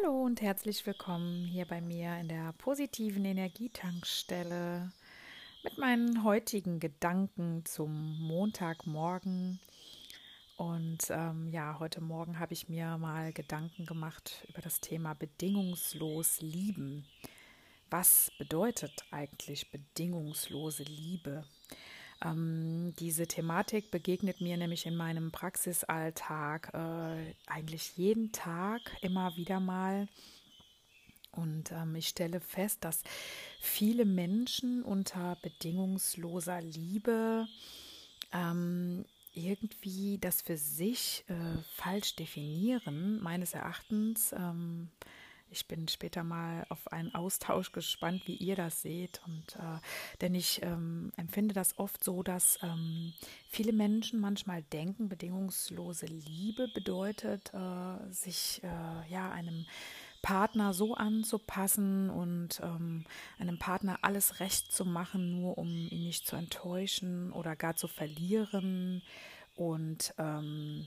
Hallo und herzlich willkommen hier bei mir in der positiven Energietankstelle mit meinen heutigen Gedanken zum Montagmorgen. Und ähm, ja, heute Morgen habe ich mir mal Gedanken gemacht über das Thema bedingungslos lieben. Was bedeutet eigentlich bedingungslose Liebe? Ähm, diese Thematik begegnet mir nämlich in meinem Praxisalltag äh, eigentlich jeden Tag immer wieder mal. Und ähm, ich stelle fest, dass viele Menschen unter bedingungsloser Liebe ähm, irgendwie das für sich äh, falsch definieren. Meines Erachtens ähm, ich bin später mal auf einen Austausch gespannt, wie ihr das seht. Und äh, denn ich ähm, empfinde das oft so, dass ähm, viele Menschen manchmal denken, bedingungslose Liebe bedeutet, äh, sich äh, ja einem Partner so anzupassen und ähm, einem Partner alles recht zu machen, nur um ihn nicht zu enttäuschen oder gar zu verlieren. Und ähm,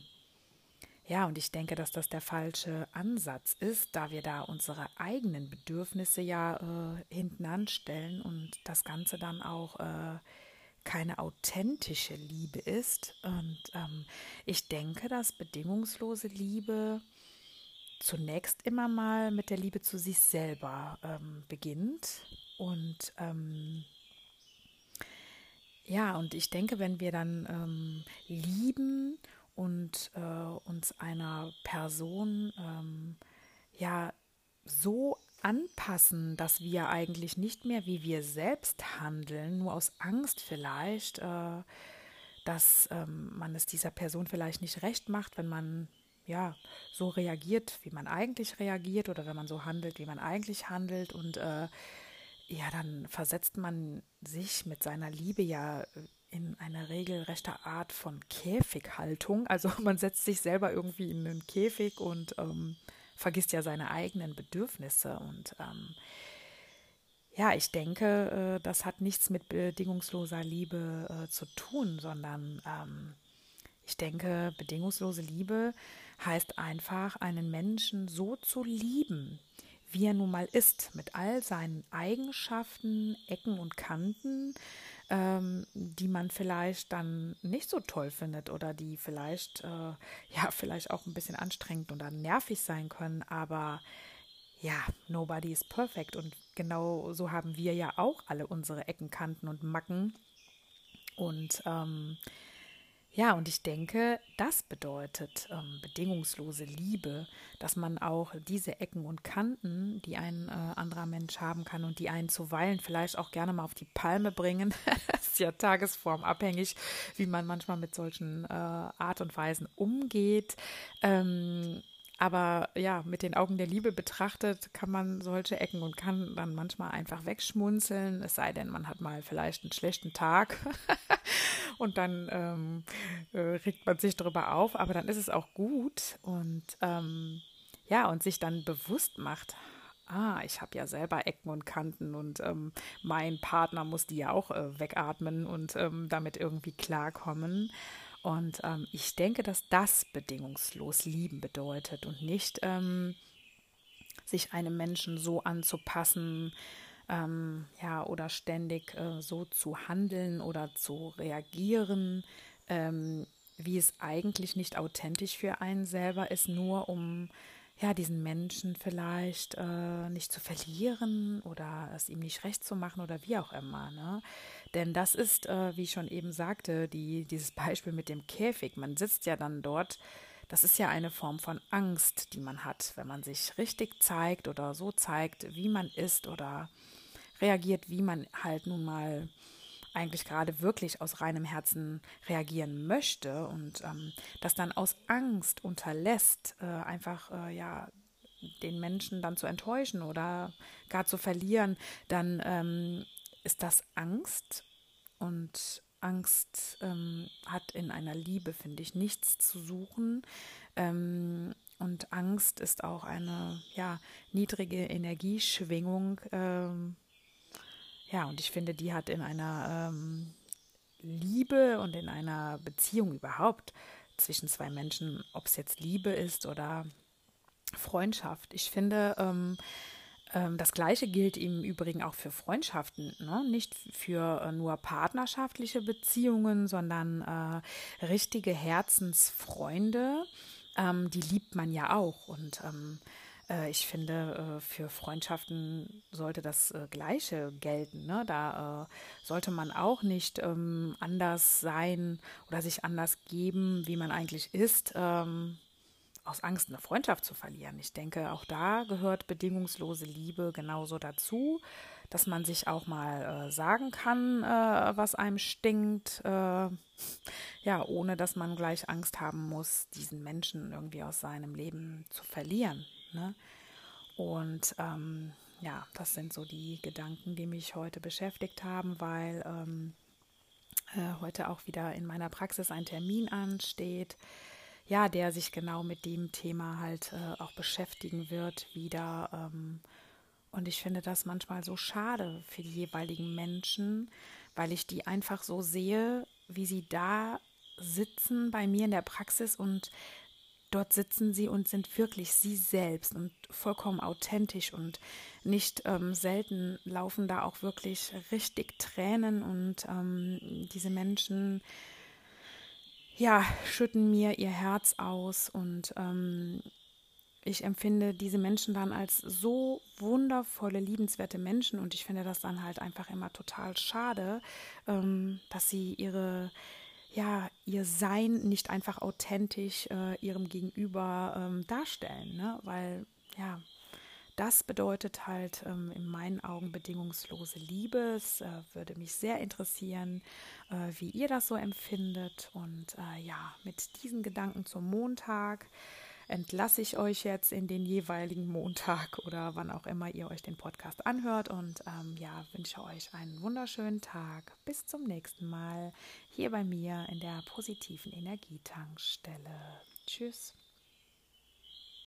ja, und ich denke, dass das der falsche Ansatz ist, da wir da unsere eigenen Bedürfnisse ja äh, hinten anstellen und das Ganze dann auch äh, keine authentische Liebe ist. Und ähm, ich denke, dass bedingungslose Liebe zunächst immer mal mit der Liebe zu sich selber ähm, beginnt. Und ähm, ja, und ich denke, wenn wir dann ähm, lieben und äh, uns einer Person ähm, ja so anpassen, dass wir eigentlich nicht mehr wie wir selbst handeln, nur aus Angst vielleicht, äh, dass ähm, man es dieser Person vielleicht nicht recht macht, wenn man ja so reagiert, wie man eigentlich reagiert oder wenn man so handelt, wie man eigentlich handelt. Und äh, ja, dann versetzt man sich mit seiner Liebe ja in eine regelrechte Art von Käfighaltung. Also man setzt sich selber irgendwie in einen Käfig und ähm, vergisst ja seine eigenen Bedürfnisse. Und ähm, ja, ich denke, äh, das hat nichts mit bedingungsloser Liebe äh, zu tun, sondern ähm, ich denke, bedingungslose Liebe heißt einfach, einen Menschen so zu lieben, wie er nun mal ist, mit all seinen Eigenschaften, Ecken und Kanten, ähm, die man vielleicht dann nicht so toll findet oder die vielleicht, äh, ja, vielleicht auch ein bisschen anstrengend oder nervig sein können, aber ja, nobody is perfect. Und genau so haben wir ja auch alle unsere Ecken, Kanten und Macken. Und ähm, ja, und ich denke, das bedeutet ähm, bedingungslose Liebe, dass man auch diese Ecken und Kanten, die ein äh, anderer Mensch haben kann und die einen zuweilen vielleicht auch gerne mal auf die Palme bringen, das ist ja tagesformabhängig, wie man manchmal mit solchen äh, Art und Weisen umgeht. Ähm, aber ja, mit den Augen der Liebe betrachtet kann man solche Ecken und kann dann manchmal einfach wegschmunzeln, es sei denn, man hat mal vielleicht einen schlechten Tag und dann ähm, äh, regt man sich darüber auf, aber dann ist es auch gut und ähm, ja, und sich dann bewusst macht, ah, ich habe ja selber Ecken und Kanten und ähm, mein Partner muss die ja auch äh, wegatmen und ähm, damit irgendwie klarkommen. Und ähm, ich denke, dass das bedingungslos lieben bedeutet und nicht ähm, sich einem Menschen so anzupassen, ähm, ja, oder ständig äh, so zu handeln oder zu reagieren, ähm, wie es eigentlich nicht authentisch für einen selber ist, nur um ja, diesen Menschen vielleicht äh, nicht zu verlieren oder es ihm nicht recht zu machen oder wie auch immer. Ne? Denn das ist, äh, wie ich schon eben sagte, die, dieses Beispiel mit dem Käfig. Man sitzt ja dann dort. Das ist ja eine Form von Angst, die man hat, wenn man sich richtig zeigt oder so zeigt, wie man ist oder reagiert, wie man halt nun mal eigentlich gerade wirklich aus reinem Herzen reagieren möchte und ähm, das dann aus Angst unterlässt, äh, einfach äh, ja den Menschen dann zu enttäuschen oder gar zu verlieren, dann ähm, ist das Angst und Angst ähm, hat in einer Liebe, finde ich, nichts zu suchen. Ähm, und Angst ist auch eine ja, niedrige Energieschwingung. Ähm, ja, und ich finde, die hat in einer ähm, Liebe und in einer Beziehung überhaupt zwischen zwei Menschen, ob es jetzt Liebe ist oder Freundschaft. Ich finde, ähm, ähm, das Gleiche gilt im Übrigen auch für Freundschaften, ne? nicht für äh, nur partnerschaftliche Beziehungen, sondern äh, richtige Herzensfreunde. Ähm, die liebt man ja auch. Und ähm, äh, ich finde, äh, für Freundschaften sollte das äh, Gleiche gelten. Ne? Da äh, sollte man auch nicht ähm, anders sein oder sich anders geben, wie man eigentlich ist ähm, aus Angst, eine Freundschaft zu verlieren. Ich denke, auch da gehört bedingungslose Liebe genauso dazu, dass man sich auch mal äh, sagen kann, äh, was einem stinkt, äh, ja, ohne dass man gleich Angst haben muss, diesen Menschen irgendwie aus seinem Leben zu verlieren. Ne? Und ähm, ja, das sind so die Gedanken, die mich heute beschäftigt haben, weil ähm, äh, heute auch wieder in meiner Praxis ein Termin ansteht ja, der sich genau mit dem Thema halt äh, auch beschäftigen wird wieder. Ähm, und ich finde das manchmal so schade für die jeweiligen Menschen, weil ich die einfach so sehe, wie sie da sitzen bei mir in der Praxis und dort sitzen sie und sind wirklich sie selbst und vollkommen authentisch und nicht ähm, selten laufen da auch wirklich richtig Tränen und ähm, diese Menschen ja, schütten mir ihr Herz aus und ähm, ich empfinde diese Menschen dann als so wundervolle, liebenswerte Menschen und ich finde das dann halt einfach immer total schade, ähm, dass sie ihre, ja, ihr Sein nicht einfach authentisch äh, ihrem Gegenüber ähm, darstellen, ne? weil, ja, das bedeutet halt ähm, in meinen Augen bedingungslose Liebe. Es äh, würde mich sehr interessieren, äh, wie ihr das so empfindet. Und äh, ja, mit diesen Gedanken zum Montag entlasse ich euch jetzt in den jeweiligen Montag oder wann auch immer ihr euch den Podcast anhört. Und ähm, ja, wünsche euch einen wunderschönen Tag. Bis zum nächsten Mal hier bei mir in der positiven Energietankstelle. Tschüss.